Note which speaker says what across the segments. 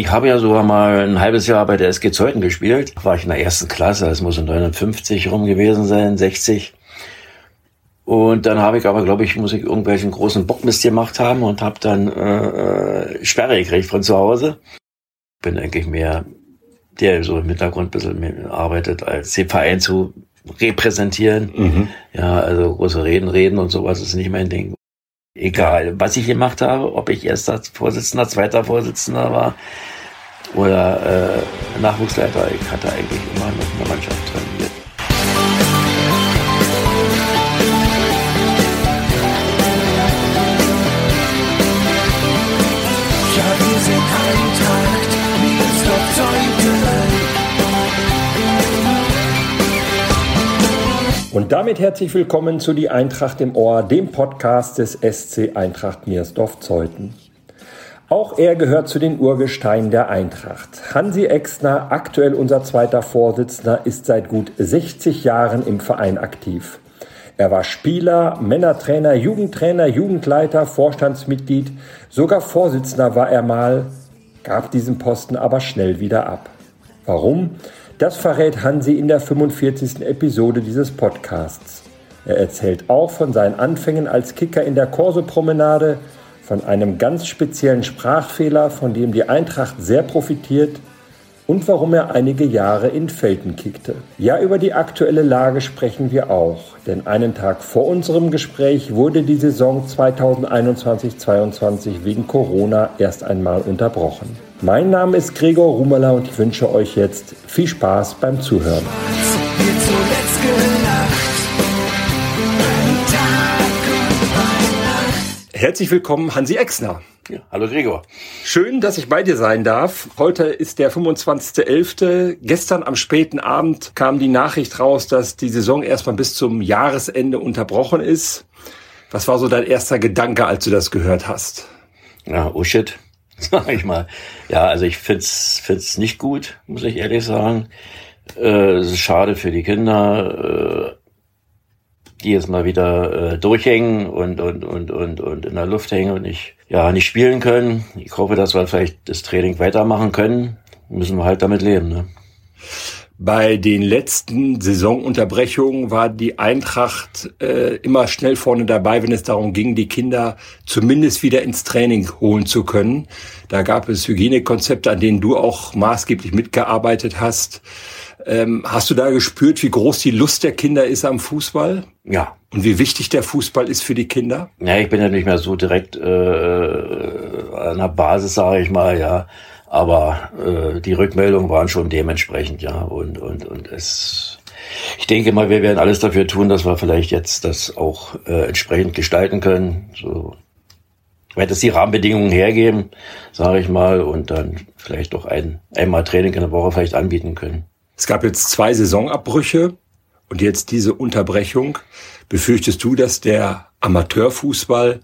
Speaker 1: Ich habe ja sogar mal ein halbes Jahr bei der SG Zeuthen gespielt. Da war ich in der ersten Klasse, das muss in 59 rum gewesen sein, 60. Und dann habe ich aber, glaube ich, muss ich irgendwelchen großen Bockmist gemacht haben und habe dann äh, äh, Sperre gekriegt von zu Hause. Bin eigentlich mehr der so im Hintergrund ein bisschen mehr arbeitet, als den Verein zu repräsentieren. Mhm. Ja, also große Reden, Reden und sowas ist nicht mein Ding. Egal, was ich gemacht habe, ob ich erster Vorsitzender, zweiter Vorsitzender war oder äh, Nachwuchsleiter, ich hatte eigentlich immer noch eine Mannschaft trainiert.
Speaker 2: Und damit herzlich willkommen zu Die Eintracht im Ohr, dem Podcast des SC Eintracht Miersdorf-Zeuthen. Auch er gehört zu den Urgesteinen der Eintracht. Hansi Exner, aktuell unser zweiter Vorsitzender, ist seit gut 60 Jahren im Verein aktiv. Er war Spieler, Männertrainer, Jugendtrainer, Jugendleiter, Vorstandsmitglied, sogar Vorsitzender war er mal, gab diesen Posten aber schnell wieder ab. Warum? Das verrät Hansi in der 45. Episode dieses Podcasts. Er erzählt auch von seinen Anfängen als Kicker in der Korso-Promenade, von einem ganz speziellen Sprachfehler, von dem die Eintracht sehr profitiert und warum er einige Jahre in Felten kickte. Ja, über die aktuelle Lage sprechen wir auch, denn einen Tag vor unserem Gespräch wurde die Saison 2021-22 wegen Corona erst einmal unterbrochen. Mein Name ist Gregor Rumela und ich wünsche euch jetzt viel Spaß beim Zuhören. Herzlich willkommen, Hansi Exner.
Speaker 1: Ja, hallo Gregor.
Speaker 2: Schön, dass ich bei dir sein darf. Heute ist der 25.11. Gestern am späten Abend kam die Nachricht raus, dass die Saison erstmal bis zum Jahresende unterbrochen ist. Was war so dein erster Gedanke, als du das gehört hast?
Speaker 1: Ja, oh shit. sag ich mal. Ja, also ich find's, find's nicht gut, muss ich ehrlich sagen. Äh, es ist schade für die Kinder, äh, die jetzt mal wieder äh, durchhängen und, und, und, und, und in der Luft hängen und nicht, ja, nicht spielen können. Ich hoffe, dass wir vielleicht das Training weitermachen können. Müssen wir halt damit leben, ne?
Speaker 2: Bei den letzten Saisonunterbrechungen war die Eintracht äh, immer schnell vorne dabei, wenn es darum ging, die Kinder zumindest wieder ins Training holen zu können. Da gab es Hygienekonzepte, an denen du auch maßgeblich mitgearbeitet hast. Ähm, hast du da gespürt, wie groß die Lust der Kinder ist am Fußball?
Speaker 1: Ja.
Speaker 2: Und wie wichtig der Fußball ist für die Kinder?
Speaker 1: Ja, ich bin ja nicht mehr so direkt äh, an der Basis, sage ich mal, ja. Aber äh, die Rückmeldungen waren schon dementsprechend, ja. Und, und, und es, ich denke mal, wir werden alles dafür tun, dass wir vielleicht jetzt das auch äh, entsprechend gestalten können. So weit es die Rahmenbedingungen hergeben, sage ich mal, und dann vielleicht doch ein, einmal Training in der Woche vielleicht anbieten können.
Speaker 2: Es gab jetzt zwei Saisonabbrüche und jetzt diese Unterbrechung. Befürchtest du, dass der Amateurfußball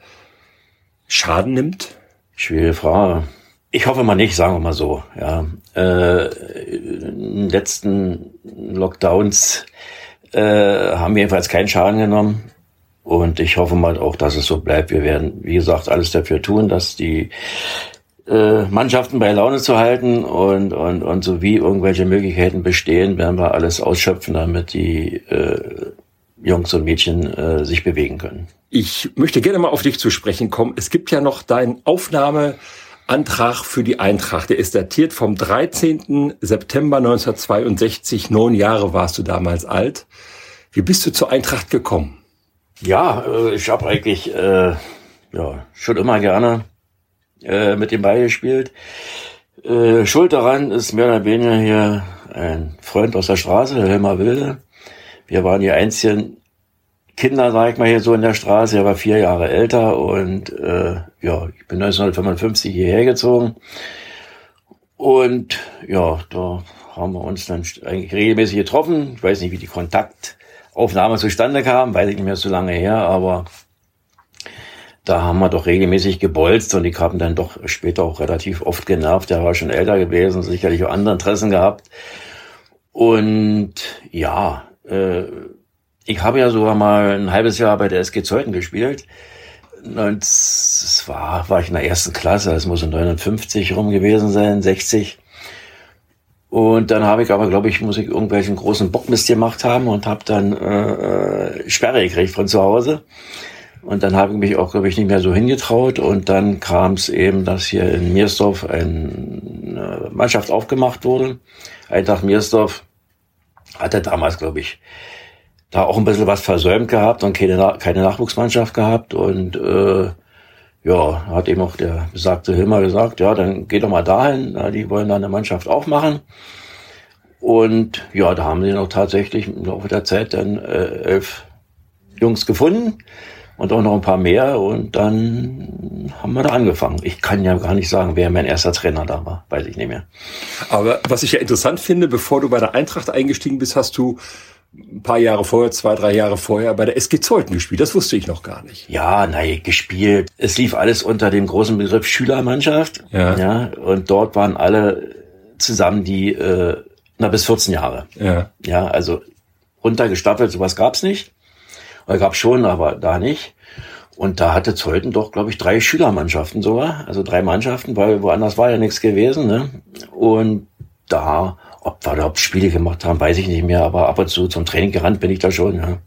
Speaker 2: Schaden nimmt?
Speaker 1: Schwierige Frage. Ich hoffe mal nicht, sagen wir mal so. Ja, äh, in den letzten Lockdowns äh, haben wir jedenfalls keinen Schaden genommen. Und ich hoffe mal auch, dass es so bleibt. Wir werden, wie gesagt, alles dafür tun, dass die äh, Mannschaften bei Laune zu halten und, und, und so wie irgendwelche Möglichkeiten bestehen, werden wir alles ausschöpfen, damit die äh, Jungs und Mädchen äh, sich bewegen können.
Speaker 2: Ich möchte gerne mal auf dich zu sprechen kommen. Es gibt ja noch dein Aufnahme Antrag für die Eintracht. Der ist datiert vom 13. September 1962. Neun Jahre warst du damals alt. Wie bist du zur Eintracht gekommen?
Speaker 1: Ja, äh, ich habe eigentlich äh, ja, schon immer gerne äh, mit dem Ball gespielt. Äh, Schuld daran ist mehr oder weniger hier ein Freund aus der Straße, Helmer Wilde. Wir waren die einzigen Kinder, sag ich mal, hier so in der Straße. Er war vier Jahre älter und äh, ja, ich bin 1955 hierher gezogen. Und ja, da haben wir uns dann eigentlich regelmäßig getroffen. Ich weiß nicht, wie die Kontaktaufnahme zustande kam, weiß ich nicht mehr so lange her, aber da haben wir doch regelmäßig gebolzt und ich habe dann doch später auch relativ oft genervt. Er war schon älter gewesen, sicherlich auch andere Interessen gehabt. Und ja, äh, ich habe ja sogar mal ein halbes Jahr bei der SG Zeuthen gespielt. das war, war ich in der ersten Klasse, das muss in 59 rum gewesen sein, 60. Und dann habe ich aber, glaube ich, muss ich irgendwelchen großen Bockmist gemacht haben und habe dann äh, äh, Sperre gekriegt von zu Hause. Und dann habe ich mich auch, glaube ich, nicht mehr so hingetraut. Und dann kam es eben, dass hier in Miersdorf eine Mannschaft aufgemacht wurde. Eintracht Miersdorf hatte damals, glaube ich, da auch ein bisschen was versäumt gehabt und keine, keine Nachwuchsmannschaft gehabt. Und äh, ja, hat eben auch der besagte Hilmer gesagt, ja, dann geht doch mal dahin, ja, die wollen da eine Mannschaft aufmachen. Und ja, da haben sie noch tatsächlich im Laufe der Zeit dann äh, elf Jungs gefunden und auch noch ein paar mehr. Und dann haben wir da angefangen. Ich kann ja gar nicht sagen, wer mein erster Trainer da war, weiß ich nicht mehr.
Speaker 2: Aber was ich ja interessant finde, bevor du bei der Eintracht eingestiegen bist, hast du ein paar Jahre vorher, zwei, drei Jahre vorher bei der SG Zeuthen gespielt. Das wusste ich noch gar nicht.
Speaker 1: Ja, nein, gespielt. Es lief alles unter dem großen Begriff Schülermannschaft. Ja. ja und dort waren alle zusammen die, äh, na, bis 14 Jahre. Ja. Ja, also runtergestaffelt, sowas gab's nicht. Oder gab's schon, aber da nicht. Und da hatte Zeuthen doch, glaube ich, drei Schülermannschaften sogar. Also drei Mannschaften, weil woanders war ja nichts gewesen. Ne? Und da ob wir überhaupt Spiele gemacht haben, weiß ich nicht mehr, aber ab und zu zum Training gerannt bin ich da schon, ja.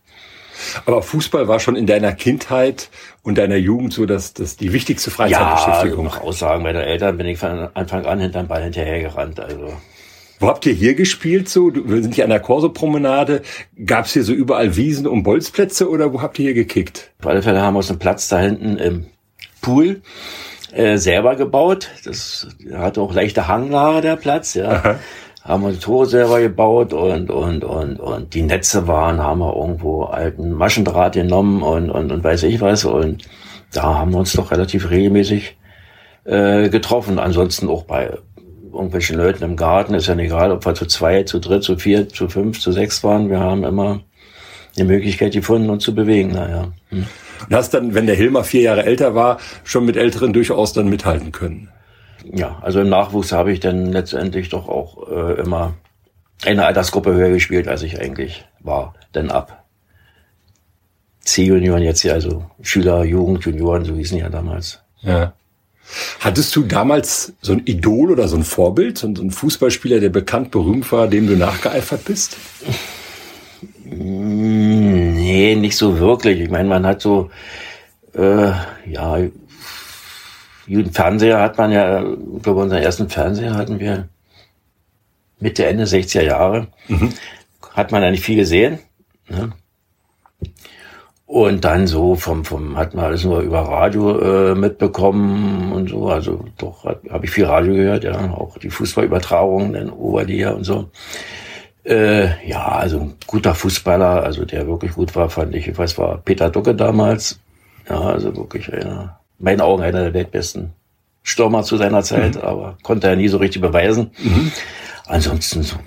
Speaker 2: Aber Fußball war schon in deiner Kindheit und deiner Jugend so, dass das die wichtigste Freizeitbeschäftigung.
Speaker 1: Ja, nach Aussagen meiner Eltern bin ich von Anfang an hinterm Ball hinterhergerannt, also.
Speaker 2: Wo habt ihr hier gespielt so? Wir sind hier an der Korso-Promenade. Gab es hier so überall Wiesen und Bolzplätze oder wo habt ihr hier gekickt?
Speaker 1: Auf alle Fälle haben wir uns einen Platz da hinten im Pool äh, selber gebaut. Das hatte auch leichte Hanglage, der Platz, ja. Aha haben wir die Tore selber gebaut und, und, und, und die Netze waren, haben wir irgendwo alten Maschendraht genommen und, und, und weiß ich was. Und da haben wir uns doch relativ regelmäßig äh, getroffen. Ansonsten auch bei irgendwelchen Leuten im Garten, ist ja egal, ob wir zu zwei, zu dritt, zu vier, zu fünf, zu sechs waren. Wir haben immer eine Möglichkeit gefunden, uns zu bewegen. Naja. Hm.
Speaker 2: Und hast dann, wenn der Hilmer vier Jahre älter war, schon mit Älteren durchaus dann mithalten können?
Speaker 1: Ja, also im Nachwuchs habe ich dann letztendlich doch auch äh, immer eine Altersgruppe höher gespielt, als ich eigentlich war. Denn ab C-Junioren jetzt hier, also Schüler, Jugend, Junioren, so hießen ja damals.
Speaker 2: Ja. Hattest du damals so ein Idol oder so ein Vorbild, so ein Fußballspieler, der bekannt berühmt war, dem du nachgeeifert bist?
Speaker 1: Nee, nicht so wirklich. Ich meine, man hat so, äh, ja, Fernseher hat man ja, ich glaube, unseren ersten Fernseher hatten wir Mitte, Ende 60er Jahre. Mhm. Hat man eigentlich viel gesehen. Ne? Und dann so vom, vom, hat man alles nur über Radio äh, mitbekommen und so. Also doch habe ich viel Radio gehört, ja. Auch die Fußballübertragungen in Oberliga und so. Äh, ja, also ein guter Fußballer, also der wirklich gut war, fand ich. Ich weiß, war Peter Ducke damals. Ja, also wirklich einer meinen Augen einer der weltbesten Stürmer zu seiner Zeit, mhm. aber konnte er nie so richtig beweisen. Mhm. Ansonsten so,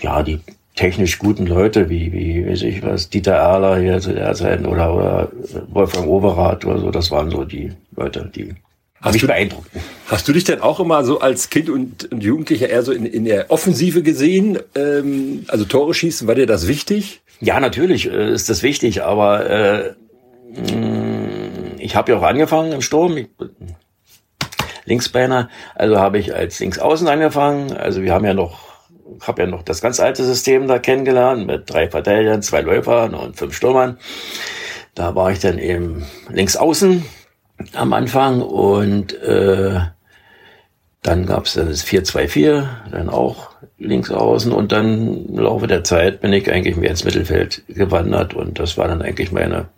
Speaker 1: ja, die technisch guten Leute wie, wie, weiß ich was, Dieter Erler hier zu der Zeit oder, oder Wolfgang Overath oder so, das waren so die Leute, die
Speaker 2: Hast mich du, beeindruckten. Hast du dich denn auch immer so als Kind und, Jugendlicher eher so in, in der Offensive gesehen? Ähm, also Tore schießen, war dir das wichtig?
Speaker 1: Ja, natürlich äh, ist das wichtig, aber äh, mh, ich habe ja auch angefangen im Sturm. Ich, Linksbeiner, also habe ich als Linksaußen angefangen. Also wir haben ja noch, habe ja noch das ganz alte System da kennengelernt mit drei Verteidigern, zwei Läufern und fünf Stürmern. Da war ich dann eben Linksaußen am Anfang und äh, dann gab es dann das 4-2-4, dann auch links außen und dann im Laufe der Zeit bin ich eigentlich mehr ins Mittelfeld gewandert und das war dann eigentlich meine,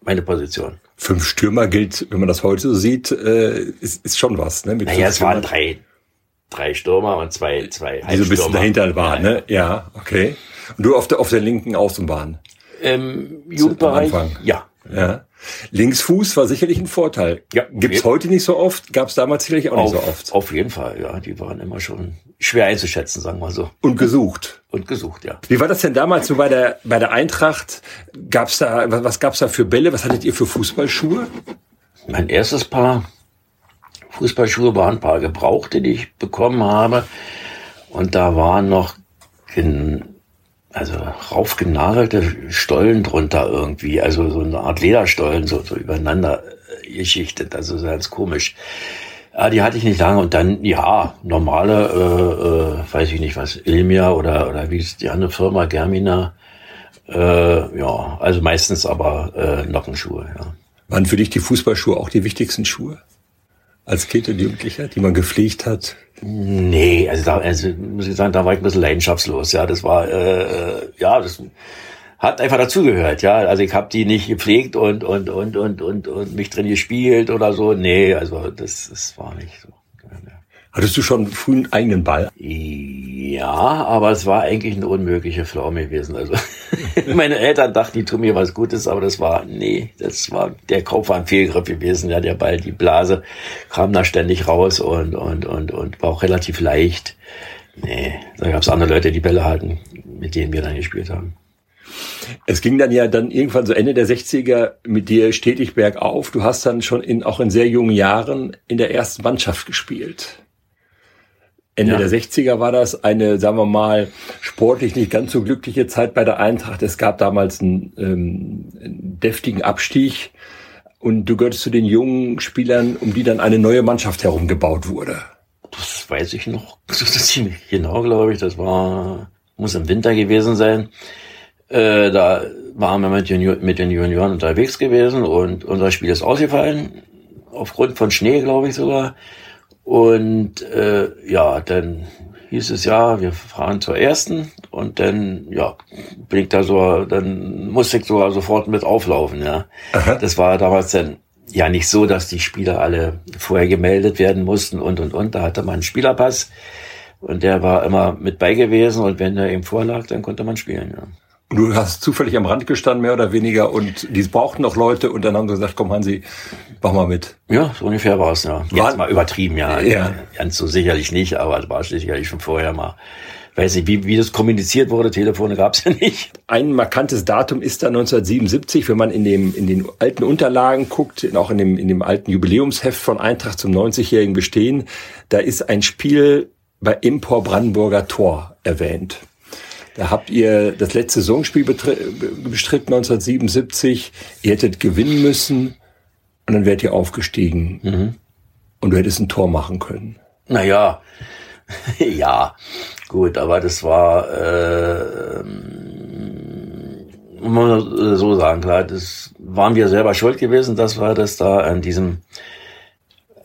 Speaker 1: meine Position
Speaker 2: fünf Stürmer gilt, wenn man das heute so sieht, äh, ist, ist schon was. Ne?
Speaker 1: Mit naja, es waren drei, drei Stürmer und zwei, zwei
Speaker 2: Die so ein bisschen dahinter waren, ja, ne? Ja, okay. Und du auf der, auf der linken Außenbahn?
Speaker 1: Im Jugendbereich? Ja.
Speaker 2: Ja. Linksfuß war sicherlich ein Vorteil. Ja, Gibt's heute nicht so oft, gab's damals sicherlich auch
Speaker 1: auf,
Speaker 2: nicht so oft.
Speaker 1: Auf jeden Fall, ja. Die waren immer schon schwer einzuschätzen, sagen wir so.
Speaker 2: Und gesucht.
Speaker 1: Und gesucht, ja.
Speaker 2: Wie war das denn damals so bei der, bei der Eintracht? Gab's da, was, was gab's da für Bälle? Was hattet ihr für Fußballschuhe?
Speaker 1: Mein erstes Paar Fußballschuhe waren ein paar gebrauchte, die ich bekommen habe. Und da waren noch also raufgenagelte Stollen drunter irgendwie, also so eine Art Lederstollen, so, so übereinander äh, geschichtet, also ganz komisch. Ja, die hatte ich nicht lange und dann, ja, normale, äh, äh, weiß ich nicht was, Ilmia oder, oder wie ist die andere Firma, Germina, äh, ja, also meistens aber äh, Nockenschuhe, ja.
Speaker 2: Waren für dich die Fußballschuhe auch die wichtigsten Schuhe? Als Kind und Jugendlicher, die man gepflegt hat?
Speaker 1: Nee, also da also, muss ich sagen, da war ich ein bisschen leidenschaftslos, ja. Das war, äh, äh ja, das hat einfach dazugehört, ja. Also ich habe die nicht gepflegt und, und, und, und, und, und mich drin gespielt oder so. Nee, also das, das war nicht so.
Speaker 2: Hattest du schon früh einen eigenen Ball?
Speaker 1: Ja, aber es war eigentlich eine unmögliche Pflaume gewesen. Also meine Eltern dachten, die tun mir was Gutes, aber das war, nee, das war, der Kopf war ein Fehlgriff gewesen. Ja, der Ball, die Blase kam da ständig raus und, und, und, und war auch relativ leicht. Nee, da gab es andere Leute, die Bälle hatten, mit denen wir dann gespielt haben.
Speaker 2: Es ging dann ja dann irgendwann so Ende der 60er mit dir stetig bergauf. Du hast dann schon in, auch in sehr jungen Jahren in der ersten Mannschaft gespielt. Ende ja. der 60er war das eine, sagen wir mal, sportlich nicht ganz so glückliche Zeit bei der Eintracht. Es gab damals einen, ähm, einen deftigen Abstieg und du gehörtest zu den jungen Spielern, um die dann eine neue Mannschaft herumgebaut wurde.
Speaker 1: Das weiß ich noch ziemlich genau, glaube ich. Das war, muss im Winter gewesen sein. Äh, da waren wir mit, Junior, mit den Junioren unterwegs gewesen und unser Spiel ist ausgefallen. Aufgrund von Schnee, glaube ich sogar. Und äh, ja, dann hieß es ja, wir fahren zur ersten und dann, ja, bin ich da so, dann musste ich sogar sofort mit auflaufen, ja. Aha. Das war damals dann ja nicht so, dass die Spieler alle vorher gemeldet werden mussten und und und. Da hatte man einen Spielerpass und der war immer mit bei gewesen und wenn der ihm vorlag, dann konnte man spielen, ja.
Speaker 2: Und du hast zufällig am Rand gestanden, mehr oder weniger, und die brauchten noch Leute und dann haben sie gesagt, komm Hansi, mach mal mit.
Speaker 1: Ja, so ungefähr war es, ja. Jetzt war, mal übertrieben, ja. ja. Ganz so sicherlich nicht, aber es war sicherlich schon vorher mal. Weiß nicht, wie, wie das kommuniziert wurde, Telefone gab es ja nicht.
Speaker 2: Ein markantes Datum ist da 1977, wenn man in, dem, in den alten Unterlagen guckt, auch in dem, in dem alten Jubiläumsheft von Eintracht zum 90-jährigen Bestehen, da ist ein Spiel bei Impor Brandenburger Tor erwähnt. Da habt ihr das letzte Saisonspiel bestritten 1977. Ihr hättet gewinnen müssen und dann wärt ihr aufgestiegen. Mhm. Und du hättest ein Tor machen können.
Speaker 1: Naja, ja, gut, aber das war, äh, muss man so sagen, klar, das waren wir selber schuld gewesen, dass wir das da an diesem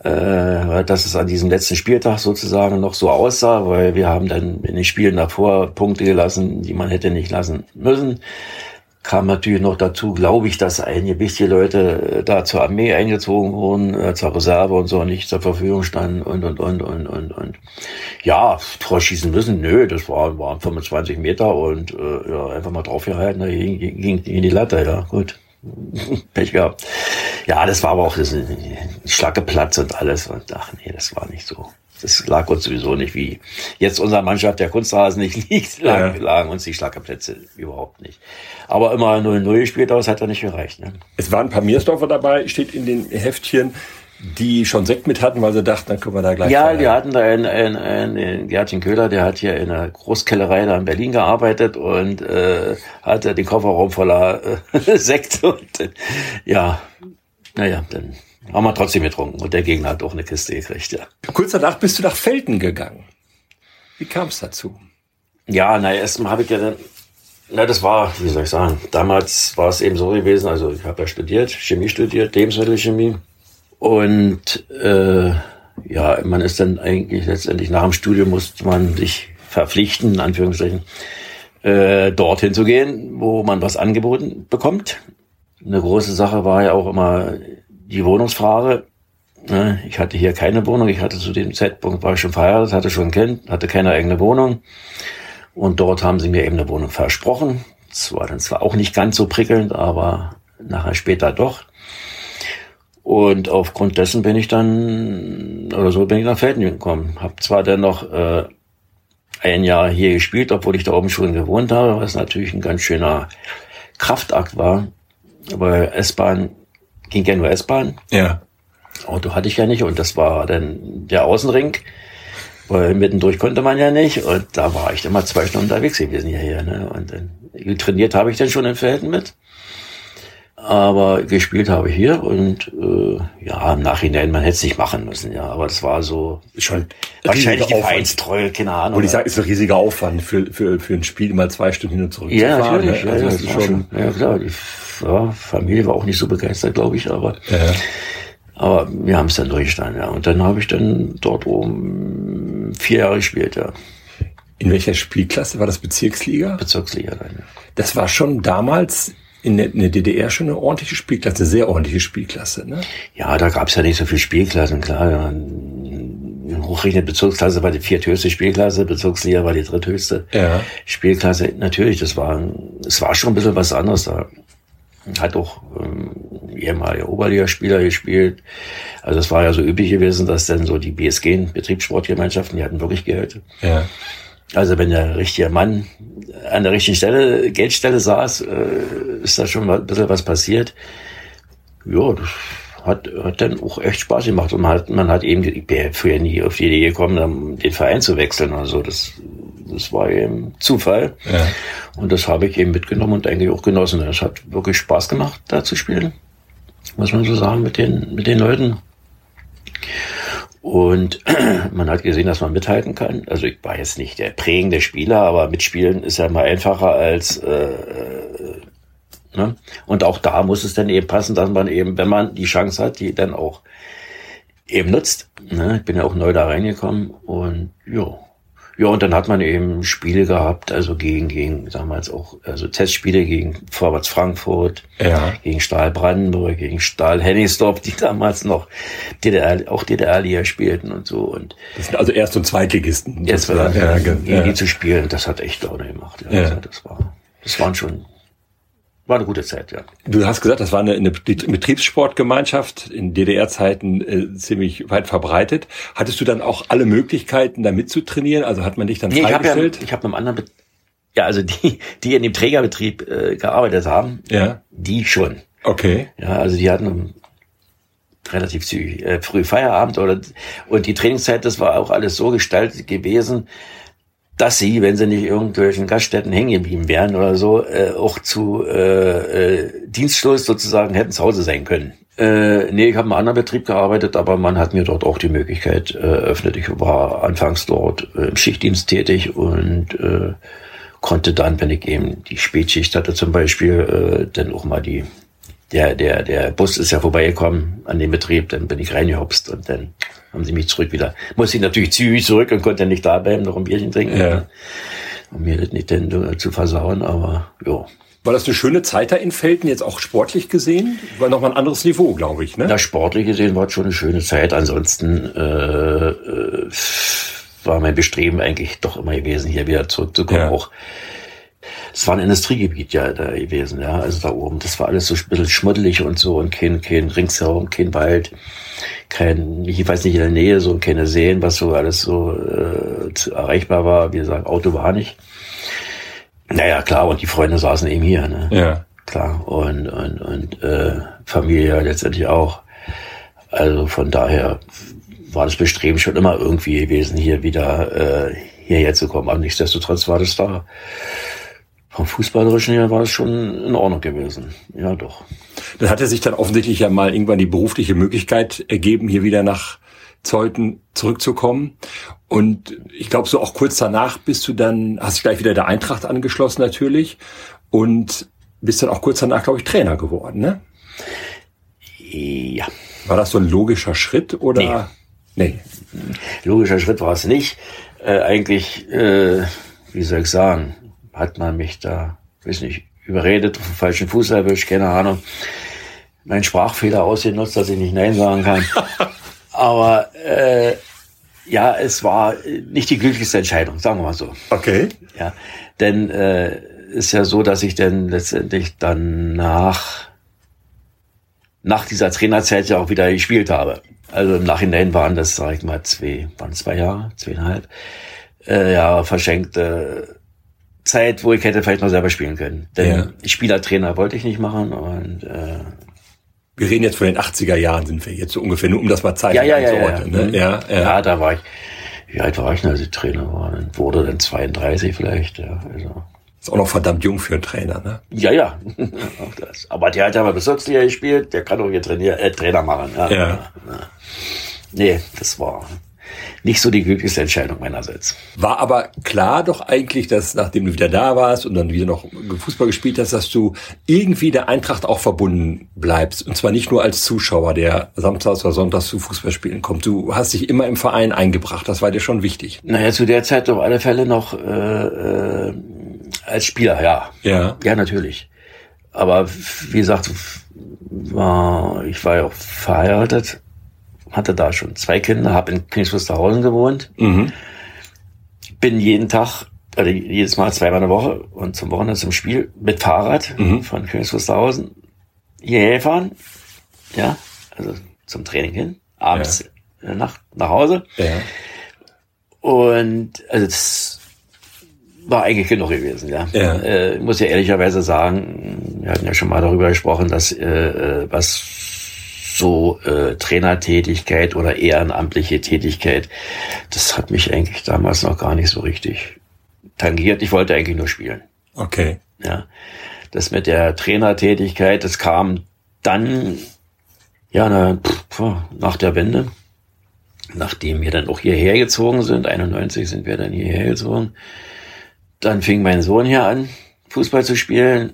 Speaker 1: äh, dass es an diesem letzten Spieltag sozusagen noch so aussah, weil wir haben dann in den Spielen davor Punkte gelassen, die man hätte nicht lassen müssen. Kam natürlich noch dazu, glaube ich, dass einige wichtige Leute äh, da zur Armee eingezogen wurden, äh, zur Reserve und so nicht zur Verfügung standen und und und und und und. Ja, Tor schießen müssen, nö, das war, waren 25 Meter und äh, ja, einfach mal draufgehalten, da ging, ging, ging die Latte, ja, gut. Pech gehabt. Ja, das war aber auch das Schlackeplatz und alles. Und ach nee, das war nicht so. Das lag uns sowieso nicht wie jetzt unserer Mannschaft der Kunstrasen nicht liegt, lagen, ja. lagen uns die Schlackeplätze überhaupt nicht. Aber immer 0-0 gespielt aus hat er nicht gereicht. Ne?
Speaker 2: Es waren ein paar Miersdorfer dabei, steht in den Heftchen die schon Sekt mit hatten, weil sie dachten, dann können wir da gleich.
Speaker 1: Ja, feiern. wir hatten da einen, einen, einen Gertchen Köhler, der hat hier in einer Großkellerei da in Berlin gearbeitet und äh, hatte den Kofferraum voller äh, Sekt und äh, ja, naja, dann haben wir trotzdem getrunken und der Gegner hat auch eine Kiste gekriegt, ja.
Speaker 2: Kurz danach bist du nach Felten gegangen. Wie kam es dazu?
Speaker 1: Ja, na erstmal habe ich ja dann na, das war, wie soll ich sagen, damals war es eben so gewesen, also ich habe ja studiert, Chemie studiert, Lebensmittelchemie und äh, ja, man ist dann eigentlich letztendlich nach dem Studium musste man sich verpflichten, in Anführungszeichen, äh, dorthin zu gehen, wo man was angeboten bekommt. Eine große Sache war ja auch immer die Wohnungsfrage. Ne, ich hatte hier keine Wohnung, ich hatte zu dem Zeitpunkt, war ich schon verheiratet, hatte schon ein Kind, hatte keine eigene Wohnung. Und dort haben sie mir eben eine Wohnung versprochen. Das war dann zwar auch nicht ganz so prickelnd, aber nachher später doch. Und aufgrund dessen bin ich dann, oder so bin ich nach Felden gekommen. Hab zwar dann noch äh, ein Jahr hier gespielt, obwohl ich da oben schon gewohnt habe, was natürlich ein ganz schöner Kraftakt war. Aber S-Bahn ging ja nur S-Bahn.
Speaker 2: Ja.
Speaker 1: Auto hatte ich ja nicht und das war dann der Außenring. Weil mittendurch konnte man ja nicht und da war ich dann mal zwei Stunden unterwegs gewesen hierher. Ne? Und dann trainiert habe ich dann schon in Felden mit. Aber gespielt habe ich hier und äh, ja, im Nachhinein, man hätte es nicht machen müssen, ja. Aber das war so
Speaker 2: schon
Speaker 1: wahrscheinlich die Vereinstreue, keine Ahnung.
Speaker 2: Und ich sage, ist ein riesiger Aufwand für, für, für ein Spiel, mal zwei Stunden hin und zurück
Speaker 1: ja,
Speaker 2: zu fahren.
Speaker 1: Natürlich,
Speaker 2: ne?
Speaker 1: ja,
Speaker 2: Also
Speaker 1: ja, war
Speaker 2: schon,
Speaker 1: schon, ja klar, die ja, Familie war auch nicht so begeistert, glaube ich, aber
Speaker 2: ja.
Speaker 1: aber wir haben es dann durchgestanden, ja. Und dann habe ich dann dort oben vier Jahre gespielt, ja.
Speaker 2: In welcher Spielklasse war das Bezirksliga?
Speaker 1: Bezirksliga dann. Ja.
Speaker 2: Das war schon damals in der, in der DDR schon eine ordentliche Spielklasse, sehr ordentliche Spielklasse, ne?
Speaker 1: Ja, da gab's ja nicht so viel Spielklassen, klar. Hochrechnet Bezirksklasse war die vierthöchste Spielklasse, Bezirksliga war die dritthöchste
Speaker 2: Ja.
Speaker 1: Spielklasse. Natürlich, das war, es war schon ein bisschen was anderes da. Hat auch ähm, ehemaliger Oberligaspieler gespielt. Also es war ja so üblich gewesen, dass dann so die BSG, Betriebssportgemeinschaften, die hatten wirklich Geld.
Speaker 2: Ja.
Speaker 1: Also wenn der richtige Mann an der richtigen Stelle, Geldstelle saß, äh, ist da schon ein bisschen was passiert. Ja, das hat, hat dann auch echt Spaß gemacht. Und man hat, man hat eben, ich wäre früher nie auf die Idee gekommen, den Verein zu wechseln oder so. Das, das war eben Zufall.
Speaker 2: Ja.
Speaker 1: Und das habe ich eben mitgenommen und eigentlich auch genossen. Es hat wirklich Spaß gemacht, da zu spielen. Muss man so sagen, mit den, mit den Leuten. Und man hat gesehen, dass man mithalten kann. Also ich war jetzt nicht der prägende Spieler, aber mitspielen ist ja mal einfacher als äh, äh, ne? und auch da muss es dann eben passen, dass man eben, wenn man die Chance hat, die dann auch eben nutzt. Ne? Ich bin ja auch neu da reingekommen und ja. Ja, und dann hat man eben Spiele gehabt, also gegen, gegen, jetzt auch, also Testspiele gegen Vorwärts Frankfurt,
Speaker 2: Ja.
Speaker 1: gegen Stahl Brandenburg, gegen Stahl Hennigsdorf, die damals noch DDR, auch DDR-Liga spielten und so. Und
Speaker 2: Das sind also Erst- und Zweitligisten.
Speaker 1: war
Speaker 2: ja,
Speaker 1: ja,
Speaker 2: ge-
Speaker 1: gegen
Speaker 2: ja.
Speaker 1: die zu spielen, das hat echt Laune gemacht. Ja,
Speaker 2: Ja.
Speaker 1: Das war, das waren schon, war eine gute Zeit, ja.
Speaker 2: Du hast gesagt, das war eine, eine Betriebssportgemeinschaft in DDR-Zeiten äh, ziemlich weit verbreitet. Hattest du dann auch alle Möglichkeiten, da mitzutrainieren? Also hat man dich dann
Speaker 1: Nee, ich habe ja,
Speaker 2: freigestellt?
Speaker 1: ich habe einem anderen, Be ja, also die, die in dem Trägerbetrieb äh, gearbeitet haben,
Speaker 2: Ja.
Speaker 1: die schon.
Speaker 2: Okay.
Speaker 1: Ja, also die hatten relativ zügig, äh, früh Feierabend oder und die Trainingszeit, das war auch alles so gestaltet gewesen, dass sie, wenn sie nicht irgendwelchen Gaststätten hängen geblieben wären oder so, äh, auch zu äh, äh, Dienstschluss sozusagen hätten zu Hause sein können. Äh, nee, ich habe in einem anderen Betrieb gearbeitet, aber man hat mir dort auch die Möglichkeit äh, eröffnet. Ich war anfangs dort äh, im Schichtdienst tätig und äh, konnte dann, wenn ich eben die Spätschicht hatte zum Beispiel, äh, dann auch mal die der, der, der Bus ist ja vorbeigekommen an den Betrieb, dann bin ich reingehopst und dann haben sie mich zurück wieder. Musste ich natürlich zügig zurück und konnte nicht da bleiben, noch ein Bierchen trinken.
Speaker 2: Ja.
Speaker 1: Um mir das nicht denn äh, zu versauen, aber ja.
Speaker 2: War das eine schöne Zeit da in Felden, jetzt auch sportlich gesehen? War nochmal ein anderes Niveau, glaube ich, ne?
Speaker 1: Na, sportlich gesehen war es schon eine schöne Zeit. Ansonsten äh, äh, war mein Bestreben eigentlich doch immer gewesen, hier wieder zurückzukommen.
Speaker 2: Ja.
Speaker 1: Auch es war ein Industriegebiet ja da gewesen, ja, also da oben. Das war alles so ein bisschen schmuddelig und so und kein, kein Ringsherum, kein Wald, kein, ich weiß nicht in der Nähe, so keine Seen, was so alles so äh, zu- erreichbar war. Wie gesagt, Auto war nicht. Naja, klar, und die Freunde saßen eben hier, ne?
Speaker 2: Ja.
Speaker 1: klar. Und, und, und äh, Familie letztendlich auch. Also von daher war das Bestreben schon immer irgendwie gewesen, hier wieder äh, hierher zu kommen. Aber nichtsdestotrotz war das da. Vom Fußballerischen her war es schon in Ordnung gewesen. Ja, doch.
Speaker 2: Dann hatte sich dann offensichtlich ja mal irgendwann die berufliche Möglichkeit ergeben, hier wieder nach Zeuthen zurückzukommen. Und ich glaube, so auch kurz danach bist du dann, hast dich gleich wieder der Eintracht angeschlossen natürlich und bist dann auch kurz danach, glaube ich, Trainer geworden, ne?
Speaker 1: Ja.
Speaker 2: War das so ein logischer Schritt oder? Nee.
Speaker 1: Logischer Schritt war es nicht. Äh, eigentlich, äh, wie soll ich sagen, hat man mich da, weiß nicht, überredet, auf den falschen Fuß erwischt, keine Ahnung. Mein Sprachfehler ausgenutzt, dass ich nicht Nein sagen kann. Aber äh, ja, es war nicht die glücklichste Entscheidung, sagen wir mal so.
Speaker 2: Okay.
Speaker 1: Ja, denn äh, ist ja so, dass ich dann letztendlich dann nach nach dieser Trainerzeit ja auch wieder gespielt habe. Also im Nachhinein waren das, sag ich mal, zwei, waren zwei Jahre, zweieinhalb, äh, ja, verschenkte Zeit, wo ich hätte vielleicht noch selber spielen können. Denn
Speaker 2: Ja.
Speaker 1: Spielertrainer wollte ich nicht machen und äh,
Speaker 2: Wir reden jetzt von den 80er Jahren, sind wir jetzt so ungefähr, nur um das mal zeitlich
Speaker 1: ja, ja, ja, ja.
Speaker 2: ne? ja, ja.
Speaker 1: ja, da war ich Wie alt war ich denn, als ich Trainer war? Dann wurde dann 32 vielleicht, ja. Also.
Speaker 2: Ist auch noch verdammt jung für einen Trainer, ne?
Speaker 1: Ja, ja. auch das. Aber der hat ja mal Bezirksliga gespielt, der kann doch hier Trainier, äh, Trainer machen. Ja.
Speaker 2: Ja.
Speaker 1: ja. Nee, das war nicht so die glücklichste Entscheidung meinerseits.
Speaker 2: War aber klar doch eigentlich, dass nachdem du wieder da warst und dann wieder noch Fußball gespielt hast, dass du irgendwie der Eintracht auch verbunden bleibst. Und zwar nicht nur als Zuschauer, der samstags oder sonntags zu Fußballspielen kommt. Du hast dich immer im Verein eingebracht. Das war dir schon wichtig.
Speaker 1: Naja, zu der Zeit auf alle Fälle noch äh, äh, als Spieler, ja.
Speaker 2: Ja.
Speaker 1: Ja, natürlich. Aber wie gesagt, war, ich war ja auch verheiratet, hatte da schon zwei Kinder, habe in Königs Wusterhausen gewohnt,
Speaker 2: Mhm.
Speaker 1: bin jeden Tag, also jedes Mal zweimal eine Woche und zum Wochenende zum Spiel mit Fahrrad
Speaker 2: Mhm.
Speaker 1: von Königs Wusterhausen hierher gefahren, ja, also zum Training hin, abends äh, nach, nach Hause.
Speaker 2: Ja.
Speaker 1: Und also das war eigentlich genug gewesen, ja.
Speaker 2: Ja.
Speaker 1: Äh, ich muss ja ehrlicherweise sagen, wir hatten ja schon mal darüber gesprochen, dass äh, äh, was so äh, Trainertätigkeit oder ehrenamtliche Tätigkeit, das hat mich eigentlich damals noch gar nicht so richtig tangiert. Ich wollte eigentlich nur spielen.
Speaker 2: Okay.
Speaker 1: Ja, das mit der Trainertätigkeit, das kam dann, ja, na, pff, nach der Wende, nachdem wir dann auch hierher gezogen sind, 91 sind wir dann hierher gezogen, dann fing mein Sohn hier an, Fußball zu spielen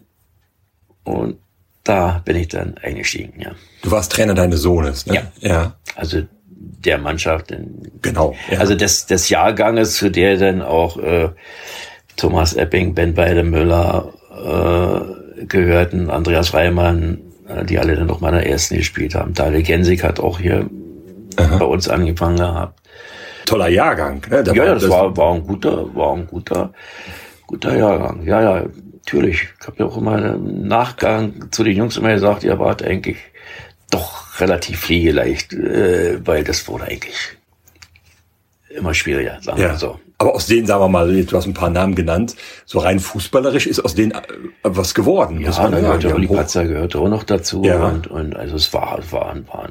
Speaker 1: und da bin ich dann eingestiegen, ja.
Speaker 2: Du warst Trainer deines Sohnes, ne?
Speaker 1: Ja.
Speaker 2: Ja.
Speaker 1: Also der Mannschaft,
Speaker 2: Genau. Ja.
Speaker 1: also des, des Jahrganges, zu der dann auch äh, Thomas Epping, Ben Beidemüller äh, gehörten, Andreas Reimann, äh, die alle dann noch mal in der ersten gespielt haben. Dale Gensig hat auch hier
Speaker 2: Aha.
Speaker 1: bei uns angefangen gehabt.
Speaker 2: Toller Jahrgang. Ne? Da
Speaker 1: Ja, ja, das war, war ein guter, war ein guter, guter Jahrgang. Ja, ja, natürlich. Ich habe ja auch immer im Nachgang zu den Jungs immer gesagt, ihr wart eigentlich doch relativ pflegeleicht, äh, weil das wurde eigentlich immer schwieriger, sagen wir
Speaker 2: Ja.
Speaker 1: so.
Speaker 2: Aber aus denen, sagen wir mal, du hast ein paar Namen genannt, so rein fußballerisch ist aus denen äh, was geworden. muss
Speaker 1: Ja,
Speaker 2: man
Speaker 1: da
Speaker 2: sagen.
Speaker 1: gehörte
Speaker 2: hoch-
Speaker 1: Patzer gehörte auch noch dazu
Speaker 2: Ja.
Speaker 1: und, und also es war, war, war,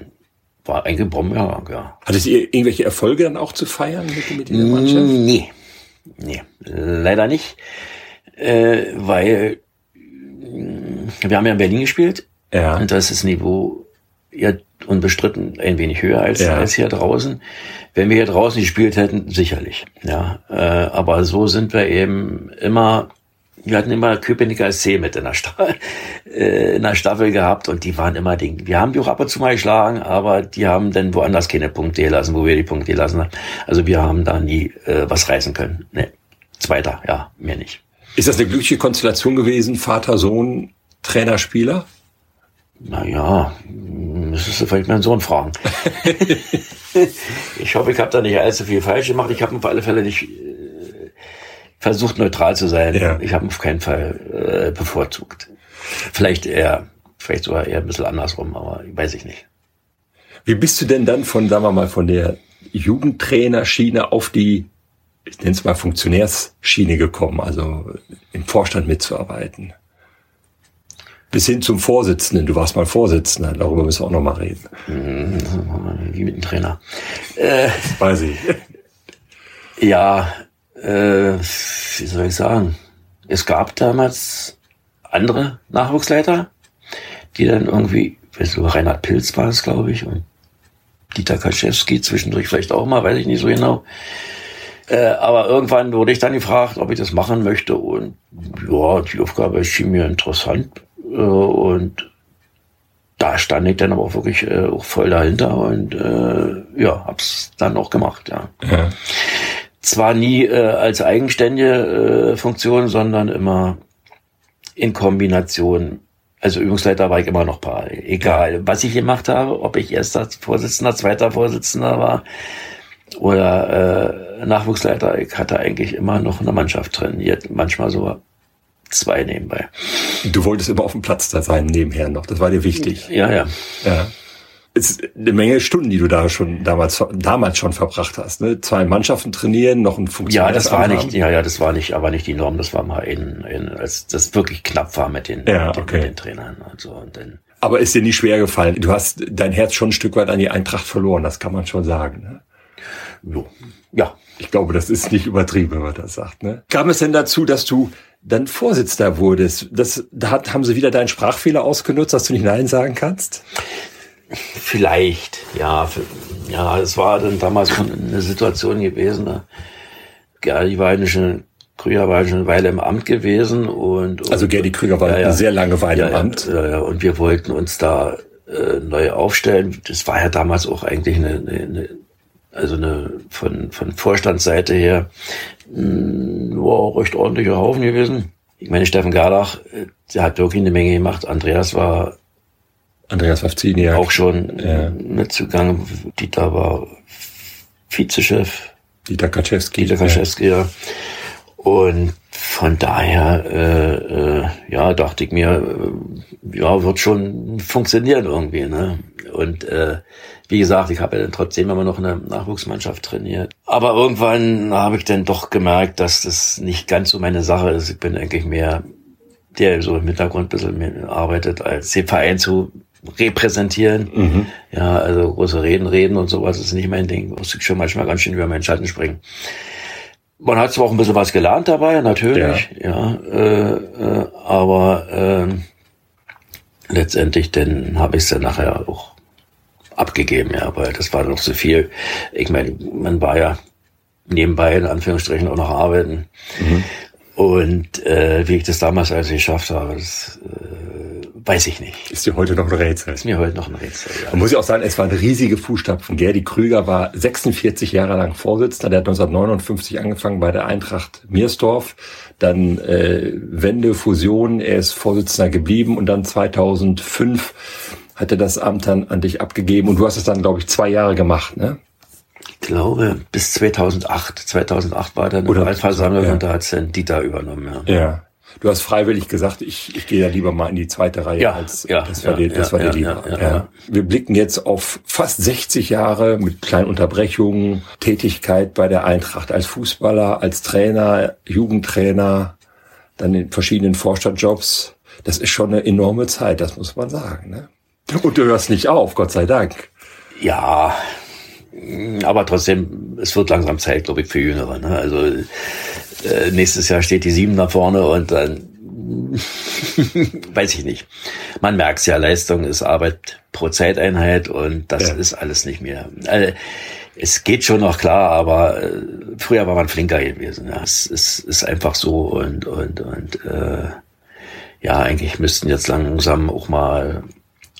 Speaker 1: war ein Bombenjahrgang, ja.
Speaker 2: Hattet ihr irgendwelche Erfolge dann auch zu feiern mit, mit dieser Mannschaft?
Speaker 1: Nee, nee, leider nicht, äh, weil mh, wir haben ja in Berlin gespielt
Speaker 2: Ja.
Speaker 1: und da ist das Niveau ja unbestritten ein wenig höher als,
Speaker 2: Ja.
Speaker 1: als hier draußen. Wenn wir hier draußen gespielt hätten, sicherlich. Ja, äh, aber so sind wir eben immer. Wir hatten immer Köpenicker SC mit in der, Sta äh, in der Staffel gehabt und die waren immer Ding. Wir haben die auch ab und zu mal geschlagen, aber die haben dann woanders keine Punkte gelassen, wo wir die Punkte gelassen haben. Also wir haben da nie äh, was reißen können. Nee. Zweiter, ja, mehr nicht.
Speaker 2: Ist das eine glückliche Konstellation gewesen? Vater, Sohn, Trainer, Spieler?
Speaker 1: Naja, das ist vielleicht meinen Sohn fragen. ich hoffe, ich habe da nicht allzu viel falsch gemacht. Ich habe auf alle Fälle nicht äh, versucht, neutral zu sein.
Speaker 2: Ja.
Speaker 1: Ich habe auf keinen Fall äh, bevorzugt. Vielleicht eher, vielleicht sogar eher ein bisschen andersrum, aber weiß ich nicht.
Speaker 2: Wie bist du denn dann von, sagen wir mal, von der Jugendtrainerschiene auf die, ich nenne es mal Funktionärsschiene gekommen, also im Vorstand mitzuarbeiten? Bis hin zum Vorsitzenden. Du warst mal Vorsitzender, darüber müssen wir auch noch mal reden.
Speaker 1: Wie mit dem Trainer.
Speaker 2: Weiß ich.
Speaker 1: Ja, äh, wie soll ich sagen? Es gab damals andere Nachwuchsleiter, die dann irgendwie, weißt du, Reinhard Pilz war es, glaube ich, und Dieter Kaczewski zwischendurch vielleicht auch mal, weiß ich nicht so genau. Äh, aber irgendwann wurde ich dann gefragt, ob ich das machen möchte und ja, die Aufgabe schien mir interessant äh, und da stand ich dann aber auch wirklich äh, auch voll dahinter und äh, ja, hab's dann auch gemacht, ja
Speaker 2: Ja.
Speaker 1: zwar nie äh, als eigenständige Funktion, sondern immer in Kombination. Also Übungsleiter war ich immer noch bei. Egal, was ich gemacht habe, ob ich erster Vorsitzender, zweiter Vorsitzender war oder äh, Nachwuchsleiter, ich hatte eigentlich immer noch eine Mannschaft trainiert, manchmal sogar zwei nebenbei.
Speaker 2: Du wolltest immer auf dem Platz da sein, nebenher noch. Das war dir wichtig.
Speaker 1: Ja, ja.
Speaker 2: Ja. Es ist eine Menge Stunden, die du da schon damals, damals schon verbracht hast. Ne? Zwei Mannschaften trainieren, noch ein
Speaker 1: Ja,
Speaker 2: Funktionär.
Speaker 1: das war nicht, ja, ja, das war nicht, aber nicht die Norm, das war mal in, in als das wirklich knapp war mit den,
Speaker 2: Ja,
Speaker 1: mit, den
Speaker 2: okay.
Speaker 1: mit den Trainern und so. Und dann,
Speaker 2: Aber ist dir nicht schwer gefallen. Du hast dein Herz schon ein Stück weit an die Eintracht verloren, das kann man schon sagen. Ne?
Speaker 1: Jo, ja,
Speaker 2: Ich glaube, das ist nicht übertrieben, wenn man das sagt. Ne? Kam es denn dazu, dass du dann Vorsitzender wurdest? Das, da hat, haben sie wieder deinen Sprachfehler ausgenutzt, dass du nicht Nein sagen kannst?
Speaker 1: Vielleicht, ja. Ja, es war dann damals schon eine Situation gewesen. Ne? Ja, die war schon, Krüger war schon eine Weile im Amt gewesen und, und
Speaker 2: also Gerdi Krüger war ja, ja, eine sehr lange Weile ja, im Amt.
Speaker 1: Ja, ja, und wir wollten uns da äh, neu aufstellen. Das war ja damals auch eigentlich eine, eine, eine also eine von, von Vorstandsseite her mh, war recht ordentlicher Haufen gewesen. Ich meine, Steffen Garlach, äh, der hat wirklich eine Menge gemacht. Andreas war
Speaker 2: Andreas Wawziniak.
Speaker 1: auch schon ja. mit zugange. Dieter war Vizechef.
Speaker 2: Dieter Kaczewski.
Speaker 1: Dieter Kaczewski, ja. ja. Und von daher, äh, äh, ja, dachte ich mir, äh, ja, wird schon funktionieren irgendwie. Ne? Und äh, wie gesagt, ich habe ja dann trotzdem immer noch eine Nachwuchsmannschaft trainiert. Aber irgendwann habe ich dann doch gemerkt, dass das nicht ganz so meine Sache ist. Ich bin eigentlich mehr der so im Hintergrund ein bisschen mehr arbeitet, als den Verein zu repräsentieren. Mhm. Ja, also große Reden, reden und sowas ist nicht mein Ding. Muss ich schon manchmal ganz schön über meinen Schatten springen. Man hat zwar auch ein bisschen was gelernt dabei, natürlich, ja, ja äh, äh, aber äh, letztendlich dann habe ich es dann nachher auch abgegeben, ja, weil das war noch so viel. Ich meine, man war ja nebenbei in Anführungsstrichen auch noch arbeiten. Mhm. Und äh, wie ich das damals alles geschafft habe, das äh, weiß ich nicht.
Speaker 2: Ist dir heute noch ein Rätsel?
Speaker 1: Ist mir heute noch ein Rätsel,
Speaker 2: ja. Man muss ja auch sagen, es waren riesige Fußstapfen. Gerdi Krüger war 46 Jahre lang Vorsitzender. Der hat 1959 angefangen bei der Eintracht Miersdorf. Dann äh, Wende, Fusion. Er ist Vorsitzender geblieben und dann 2005 hat er das Amt dann an dich abgegeben. Und du hast es dann, glaube ich, zwei Jahre gemacht, ne?
Speaker 1: Ich glaube, bis 2008. 2008 war dann eine Wahlversammlung ja. und da hat es dann Dieter übernommen.
Speaker 2: Ja. ja. Du hast freiwillig gesagt, ich, ich gehe ja lieber mal in die zweite Reihe,
Speaker 1: ja,
Speaker 2: als
Speaker 1: ja,
Speaker 2: das war ja, dir, das war dir lieber. Ja, Wir blicken jetzt auf fast 60 Jahre mit kleinen Unterbrechungen, Tätigkeit bei der Eintracht als Fußballer, als Trainer, Jugendtrainer, dann in verschiedenen Vorstandjobs. Das ist schon eine enorme Zeit, das muss man sagen. Ne? Und du hörst nicht auf, Gott sei Dank.
Speaker 1: Ja, aber trotzdem, es wird langsam Zeit, glaube ich, für Jüngere. Ne? Also äh, nächstes Jahr steht die Sieben da vorne und dann weiß ich nicht. Man merkt ja, Leistung ist Arbeit pro Zeiteinheit und das ja. ist alles nicht mehr. Also, es geht schon noch klar, aber äh, früher war man flinker gewesen. Ja. Es, es ist einfach so und und und äh, ja, eigentlich müssten jetzt langsam auch mal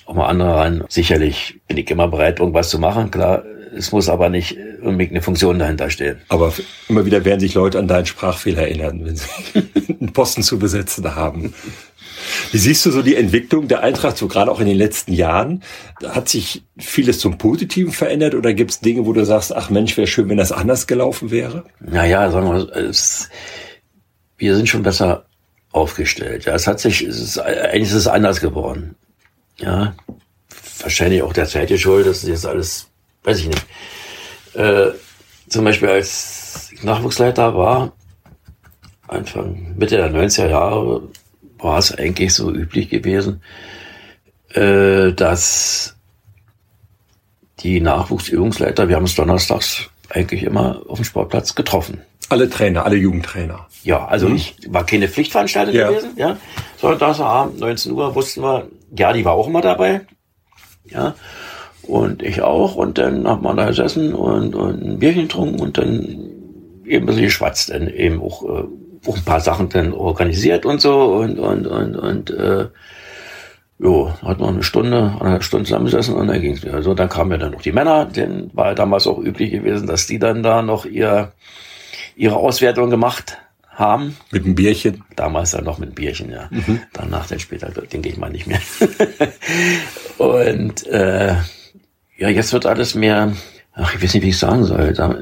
Speaker 1: auch mal andere ran. Sicherlich bin ich immer bereit, irgendwas zu machen. Klar, es muss aber nicht irgendwie eine Funktion dahinter stehen.
Speaker 2: Aber immer wieder werden sich Leute an deinen Sprachfehler erinnern, wenn sie einen Posten zu besetzen haben. Wie siehst du so die Entwicklung der Eintracht, so gerade auch in den letzten Jahren? Hat sich vieles zum Positiven verändert oder gibt es Dinge, wo du sagst, ach Mensch, wäre schön, wenn das anders gelaufen wäre?
Speaker 1: Naja, sagen wir, es, wir sind schon besser aufgestellt. Ja, es hat sich, es ist, eigentlich ist es anders geworden. Ja, wahrscheinlich auch der Zeit geschuldet, dass jetzt alles weiß ich nicht. Äh, zum Beispiel als Nachwuchsleiter war, Anfang, Mitte der 90er Jahre, war es eigentlich so üblich gewesen, äh, dass die Nachwuchsübungsleiter, wir haben uns donnerstags eigentlich immer auf dem Sportplatz getroffen.
Speaker 2: Alle Trainer, alle Jugendtrainer.
Speaker 1: Ja, also mhm. ich war keine Pflichtveranstaltung ja. gewesen, ja. Sondern da war Abend 19 Uhr wussten wir, ja, die war auch immer dabei. Ja. Und ich auch. Und dann hat man da gesessen und, und ein Bierchen getrunken und dann eben ein bisschen geschwatzt. Dann eben auch, äh, auch ein paar Sachen dann organisiert und so. Und, und, und, und äh, jo, hat noch eine Stunde, eine Stunde zusammengesessen und dann ging's wieder. Also dann kamen ja dann noch die Männer, denn war damals auch üblich gewesen, dass die dann da noch ihr, ihre Auswertung gemacht haben.
Speaker 2: Mit einem Bierchen?
Speaker 1: Damals dann noch mit einem Bierchen, ja. Mhm. Danach dann später, denke ich mal, nicht mehr. und äh, ja, jetzt wird alles mehr, ach, ich weiß nicht, wie ich sagen soll. Da,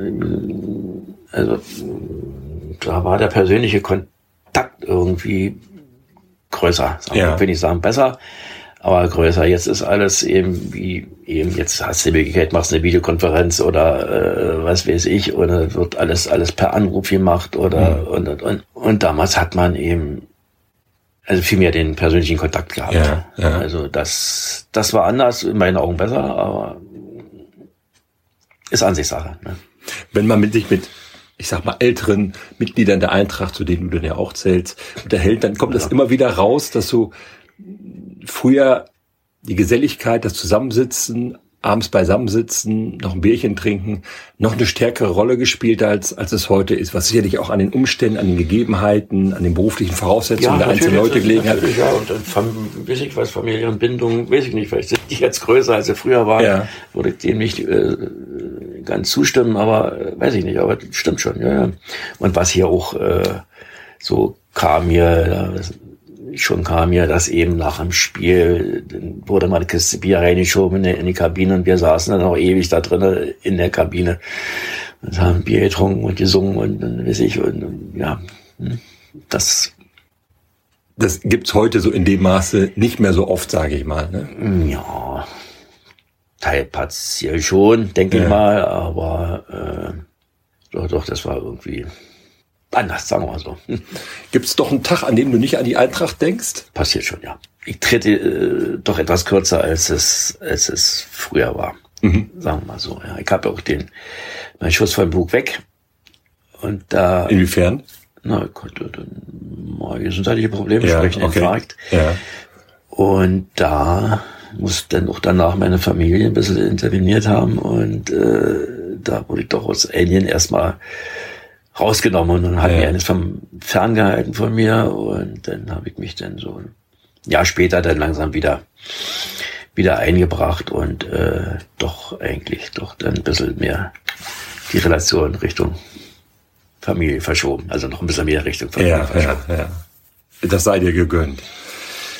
Speaker 1: also, da war der persönliche Kontakt irgendwie größer. Sagen, ja. Ich will nicht sagen besser, aber größer. Jetzt ist alles eben wie eben, jetzt hast du die Möglichkeit, machst eine Videokonferenz oder äh, was weiß ich, oder wird alles alles per Anruf gemacht oder mhm. und, und, und, und damals hat man eben also vielmehr den persönlichen Kontakt gehabt. Ja, ja. Also das, das war anders, in meinen Augen besser, aber ist Ansichtssache. Ne?
Speaker 2: Wenn man mit sich mit ich sag mal, älteren Mitgliedern der Eintracht, zu denen du dann ja auch zählst, unterhält, dann kommt ja. das immer wieder raus, dass du früher die Geselligkeit, das Zusammensitzen abends beisammensitzen, noch ein Bierchen trinken, noch eine stärkere Rolle gespielt als, als es heute ist, was sicherlich auch an den Umständen, an den Gegebenheiten, an den beruflichen Voraussetzungen ja, der einzelnen Leute gelegen hat.
Speaker 1: Ja, und dann weiß ich was, Familienbindung, weiß ich nicht, vielleicht sind die jetzt größer, als sie früher waren, ja. würde ich dem nicht äh, ganz zustimmen, aber äh, weiß ich nicht, aber stimmt schon, ja, ja. Und was hier auch äh, so kam mir, schon kam mir das eben nach dem Spiel, dann wurde mal eine Kiste Bier reingeschoben in die Kabine und wir saßen dann auch ewig da drinnen in der Kabine und haben Bier getrunken und gesungen und dann weiß ich, und, ja, hm, das
Speaker 2: das gibt's heute so in dem Maße nicht mehr so oft, sage ich mal. Ne?
Speaker 1: Ja, Teil partiell schon, denke ja. ich mal, aber äh, doch, doch, das war irgendwie anders, sagen wir mal so.
Speaker 2: Gibt es doch einen Tag, an dem du nicht an die Eintracht denkst?
Speaker 1: Passiert schon, ja. Ich trete äh, doch etwas kürzer, als es, als es früher war. Mhm. Sagen wir mal so. Ja. Ich habe auch den mein Schuss vom Bug weg. Und da.
Speaker 2: Inwiefern?
Speaker 1: Na, ich konnte dann mal gesundheitliche Probleme ja, sprechen, okay. Infarkt.
Speaker 2: Ja.
Speaker 1: Und da muss dann auch danach meine Familie ein bisschen interveniert haben und äh, da wurde ich doch aus Alien erstmal rausgenommen und dann hat ja. mir eines vom ferngehalten von mir und dann habe ich mich dann so ein Jahr später dann langsam wieder wieder eingebracht und äh, doch eigentlich doch dann ein bisschen mehr die Relation Richtung Familie verschoben. Also noch ein bisschen mehr Richtung Familie
Speaker 2: ja, verschoben. Ja, ja. Das sei dir gegönnt.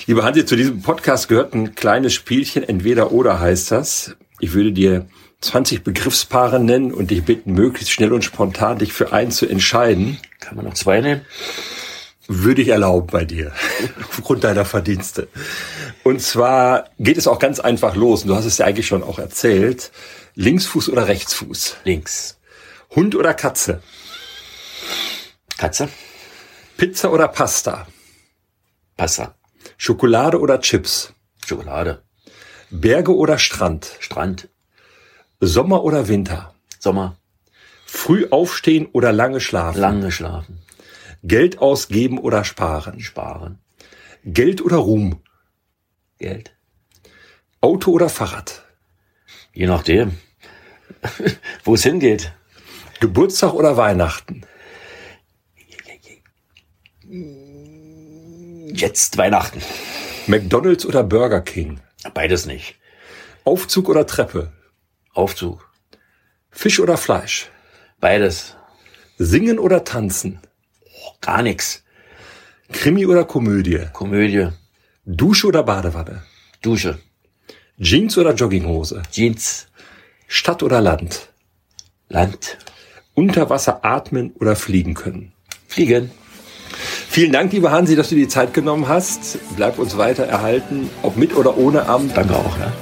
Speaker 2: Lieber Hansi, zu diesem Podcast gehört ein kleines Spielchen, entweder oder heißt das. Ich würde dir 20 Begriffspaare nennen und dich bitten, möglichst schnell und spontan dich für einen zu entscheiden.
Speaker 1: Kann man noch zwei nehmen?
Speaker 2: Würde ich erlauben bei dir, aufgrund deiner Verdienste. Und zwar geht es auch ganz einfach los, und du hast es ja eigentlich schon auch erzählt. Linksfuß oder Rechtsfuß?
Speaker 1: Links.
Speaker 2: Hund oder Katze?
Speaker 1: Katze.
Speaker 2: Pizza oder Pasta?
Speaker 1: Pasta.
Speaker 2: Schokolade oder Chips?
Speaker 1: Schokolade.
Speaker 2: Berge oder Strand?
Speaker 1: Strand.
Speaker 2: Sommer oder Winter?
Speaker 1: Sommer.
Speaker 2: Früh aufstehen oder lange schlafen?
Speaker 1: Lange schlafen.
Speaker 2: Geld ausgeben oder sparen?
Speaker 1: Sparen.
Speaker 2: Geld oder Ruhm?
Speaker 1: Geld.
Speaker 2: Auto oder Fahrrad?
Speaker 1: Je nachdem, wo es hingeht.
Speaker 2: Geburtstag oder Weihnachten?
Speaker 1: Jetzt Weihnachten.
Speaker 2: McDonald's oder Burger King?
Speaker 1: Beides nicht.
Speaker 2: Aufzug oder Treppe?
Speaker 1: Aufzug.
Speaker 2: Fisch oder Fleisch?
Speaker 1: Beides.
Speaker 2: Singen oder tanzen?
Speaker 1: Oh, gar nichts.
Speaker 2: Krimi oder Komödie?
Speaker 1: Komödie.
Speaker 2: Dusche oder Badewanne?
Speaker 1: Dusche.
Speaker 2: Jeans oder Jogginghose?
Speaker 1: Jeans.
Speaker 2: Stadt oder Land?
Speaker 1: Land.
Speaker 2: Unter Wasser atmen oder fliegen können?
Speaker 1: Fliegen.
Speaker 2: Vielen Dank, lieber Hansi, dass du die Zeit genommen hast. Bleib uns weiter erhalten, ob mit oder ohne Amt.
Speaker 1: Danke auch, ja.